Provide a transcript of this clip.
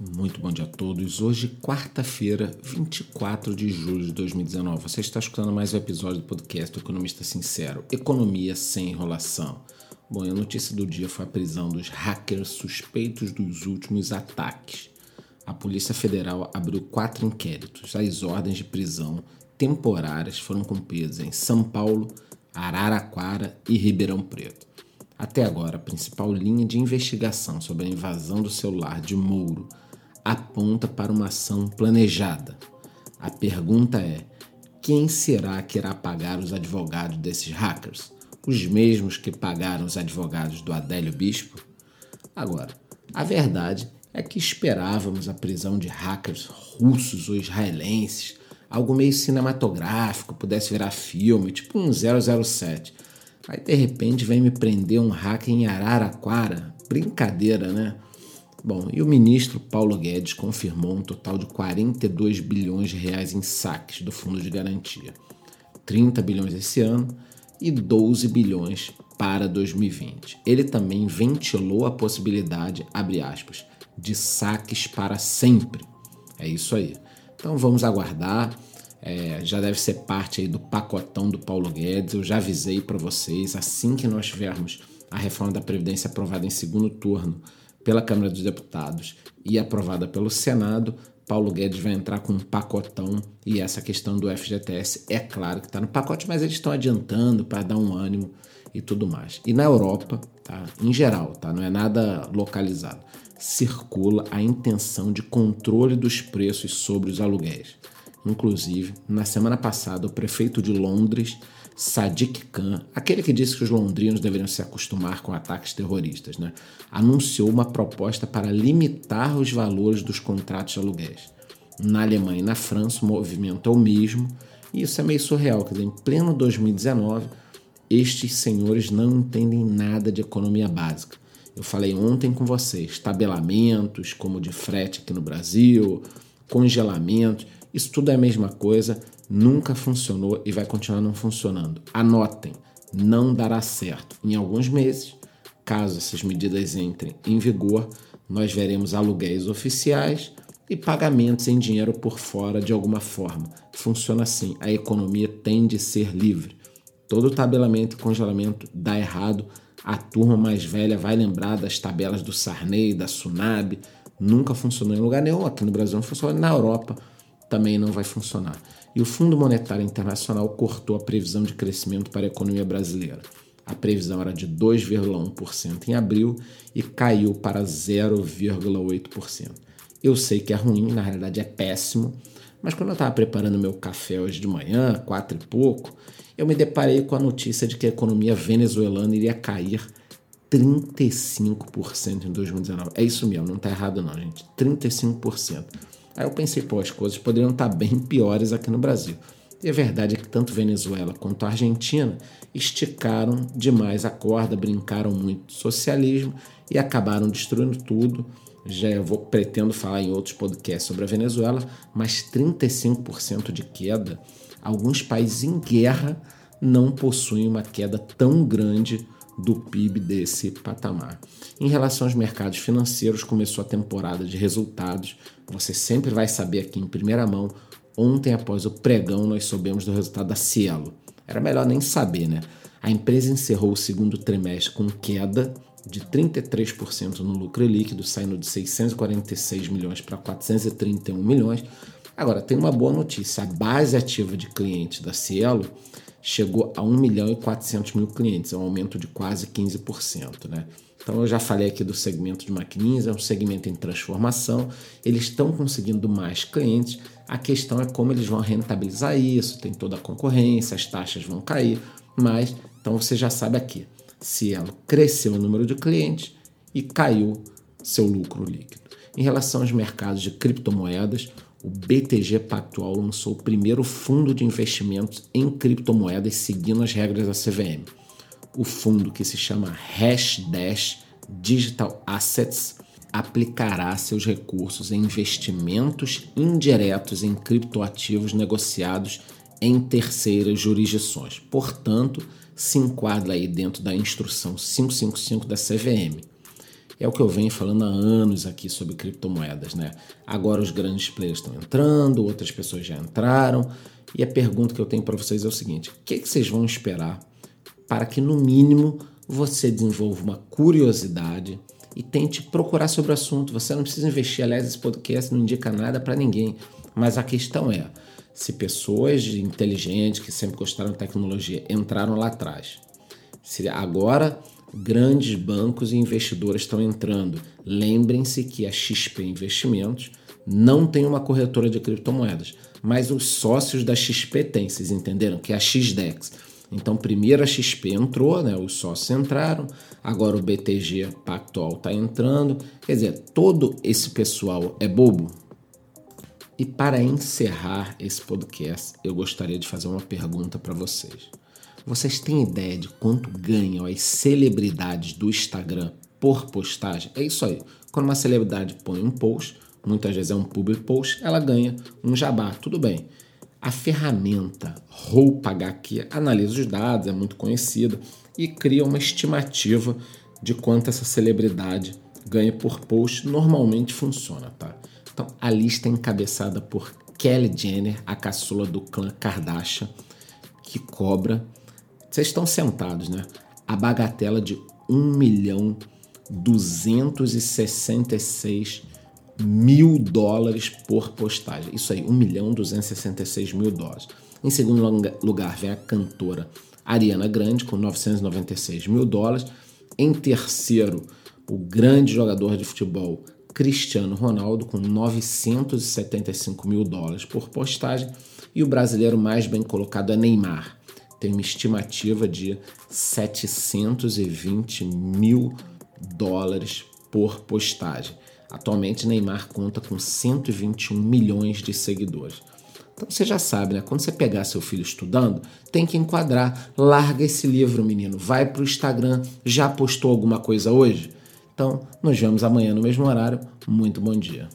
Muito bom dia a todos. Hoje, quarta-feira, 24 de julho de 2019. Você está escutando mais um episódio do podcast Economista Sincero: Economia sem enrolação. Bom, a notícia do dia foi a prisão dos hackers suspeitos dos últimos ataques. A Polícia Federal abriu quatro inquéritos. As ordens de prisão temporárias foram cumpridas em São Paulo, Araraquara e Ribeirão Preto. Até agora, a principal linha de investigação sobre a invasão do celular de Mouro aponta para uma ação planejada. A pergunta é: quem será que irá pagar os advogados desses hackers? Os mesmos que pagaram os advogados do Adélio Bispo? Agora, a verdade é que esperávamos a prisão de hackers russos ou israelenses, algo meio cinematográfico, pudesse virar filme, tipo um 007. Aí de repente vem me prender um hacker em Araraquara. Brincadeira, né? Bom, e o ministro Paulo Guedes confirmou um total de 42 bilhões de reais em saques do Fundo de Garantia. 30 bilhões esse ano e 12 bilhões para 2020. Ele também ventilou a possibilidade, abre aspas, de saques para sempre. É isso aí. Então vamos aguardar. É, já deve ser parte aí do pacotão do Paulo Guedes. Eu já avisei para vocês, assim que nós tivermos a reforma da Previdência aprovada em segundo turno, pela Câmara dos Deputados e aprovada pelo Senado, Paulo Guedes vai entrar com um pacotão e essa questão do FGTS é claro que está no pacote, mas eles estão adiantando para dar um ânimo e tudo mais. E na Europa, tá? em geral, tá? não é nada localizado, circula a intenção de controle dos preços sobre os aluguéis. Inclusive, na semana passada, o prefeito de Londres Sadiq Khan, aquele que disse que os londrinos deveriam se acostumar com ataques terroristas, né, anunciou uma proposta para limitar os valores dos contratos de aluguéis. Na Alemanha e na França, o movimento é o mesmo, e isso é meio surreal, quer dizer, em pleno 2019, estes senhores não entendem nada de economia básica. Eu falei ontem com vocês, tabelamentos, como de frete aqui no Brasil, congelamentos, isso tudo é a mesma coisa nunca funcionou e vai continuar não funcionando. Anotem, não dará certo. Em alguns meses, caso essas medidas entrem em vigor, nós veremos aluguéis oficiais e pagamentos em dinheiro por fora de alguma forma. Funciona assim, a economia tem de ser livre. Todo tabelamento e congelamento dá errado. A turma mais velha vai lembrar das tabelas do Sarney, da Sunab. Nunca funcionou em lugar nenhum. Aqui no Brasil não funcionou, na Europa também não vai funcionar e o Fundo Monetário Internacional cortou a previsão de crescimento para a economia brasileira. A previsão era de 2,1% em abril e caiu para 0,8%. Eu sei que é ruim, na realidade é péssimo, mas quando eu estava preparando meu café hoje de manhã, quatro e pouco, eu me deparei com a notícia de que a economia venezuelana iria cair 35% em 2019. É isso mesmo, não está errado não, gente. 35%. Aí eu pensei, pô, as coisas poderiam estar bem piores aqui no Brasil. E a verdade é que tanto Venezuela quanto Argentina esticaram demais a corda, brincaram muito de socialismo e acabaram destruindo tudo. Já vou pretendo falar em outros podcasts sobre a Venezuela, mas 35% de queda. Alguns países em guerra não possuem uma queda tão grande do PIB desse patamar. Em relação aos mercados financeiros, começou a temporada de resultados. Você sempre vai saber aqui em primeira mão. Ontem, após o pregão, nós soubemos do resultado da Cielo. Era melhor nem saber, né? A empresa encerrou o segundo trimestre com queda de 33% no lucro líquido, saindo de 646 milhões para 431 milhões. Agora, tem uma boa notícia: a base ativa de clientes da Cielo chegou a 1 milhão e 400 mil clientes, é um aumento de quase 15%. Né? Então eu já falei aqui do segmento de maquininhas, é um segmento em transformação, eles estão conseguindo mais clientes, a questão é como eles vão rentabilizar isso, tem toda a concorrência, as taxas vão cair, mas então você já sabe aqui, se ela cresceu o número de clientes e caiu seu lucro líquido. Em relação aos mercados de criptomoedas, o BTG Pactual lançou o primeiro fundo de investimentos em criptomoedas seguindo as regras da CVM. O fundo, que se chama Hashdash Digital Assets, aplicará seus recursos em investimentos indiretos em criptoativos negociados em terceiras jurisdições. Portanto, se enquadra aí dentro da instrução 555 da CVM. É o que eu venho falando há anos aqui sobre criptomoedas, né? Agora os grandes players estão entrando, outras pessoas já entraram. E a pergunta que eu tenho para vocês é o seguinte: o que, que vocês vão esperar para que, no mínimo, você desenvolva uma curiosidade e tente procurar sobre o assunto? Você não precisa investir, aliás, esse podcast não indica nada para ninguém. Mas a questão é: se pessoas inteligentes que sempre gostaram de tecnologia entraram lá atrás, se agora grandes bancos e investidores estão entrando. Lembrem-se que a XP Investimentos não tem uma corretora de criptomoedas, mas os sócios da XP têm, vocês entenderam? Que é a XDEX. Então, primeiro a XP entrou, né? os sócios entraram, agora o BTG Pactual está entrando. Quer dizer, todo esse pessoal é bobo? E para encerrar esse podcast, eu gostaria de fazer uma pergunta para vocês. Vocês têm ideia de quanto ganham as celebridades do Instagram por postagem? É isso aí. Quando uma celebridade põe um post, muitas vezes é um public post, ela ganha um jabá. Tudo bem. A ferramenta Roupa HQ analisa os dados, é muito conhecida e cria uma estimativa de quanto essa celebridade ganha por post. Normalmente funciona, tá? Então a lista é encabeçada por Kelly Jenner, a caçula do clã Kardashian, que cobra vocês estão sentados, né? A bagatela de 1 milhão 266 mil dólares por postagem. Isso aí, 1 milhão 266 mil dólares. Em segundo lugar vem a cantora Ariana Grande, com 996 mil dólares. Em terceiro, o grande jogador de futebol Cristiano Ronaldo, com 975 mil dólares por postagem. E o brasileiro mais bem colocado é Neymar, tem uma estimativa de 720 mil dólares por postagem. Atualmente, Neymar conta com 121 milhões de seguidores. Então você já sabe, né? Quando você pegar seu filho estudando, tem que enquadrar. Larga esse livro, menino. Vai para o Instagram. Já postou alguma coisa hoje? Então, nos vemos amanhã no mesmo horário. Muito bom dia.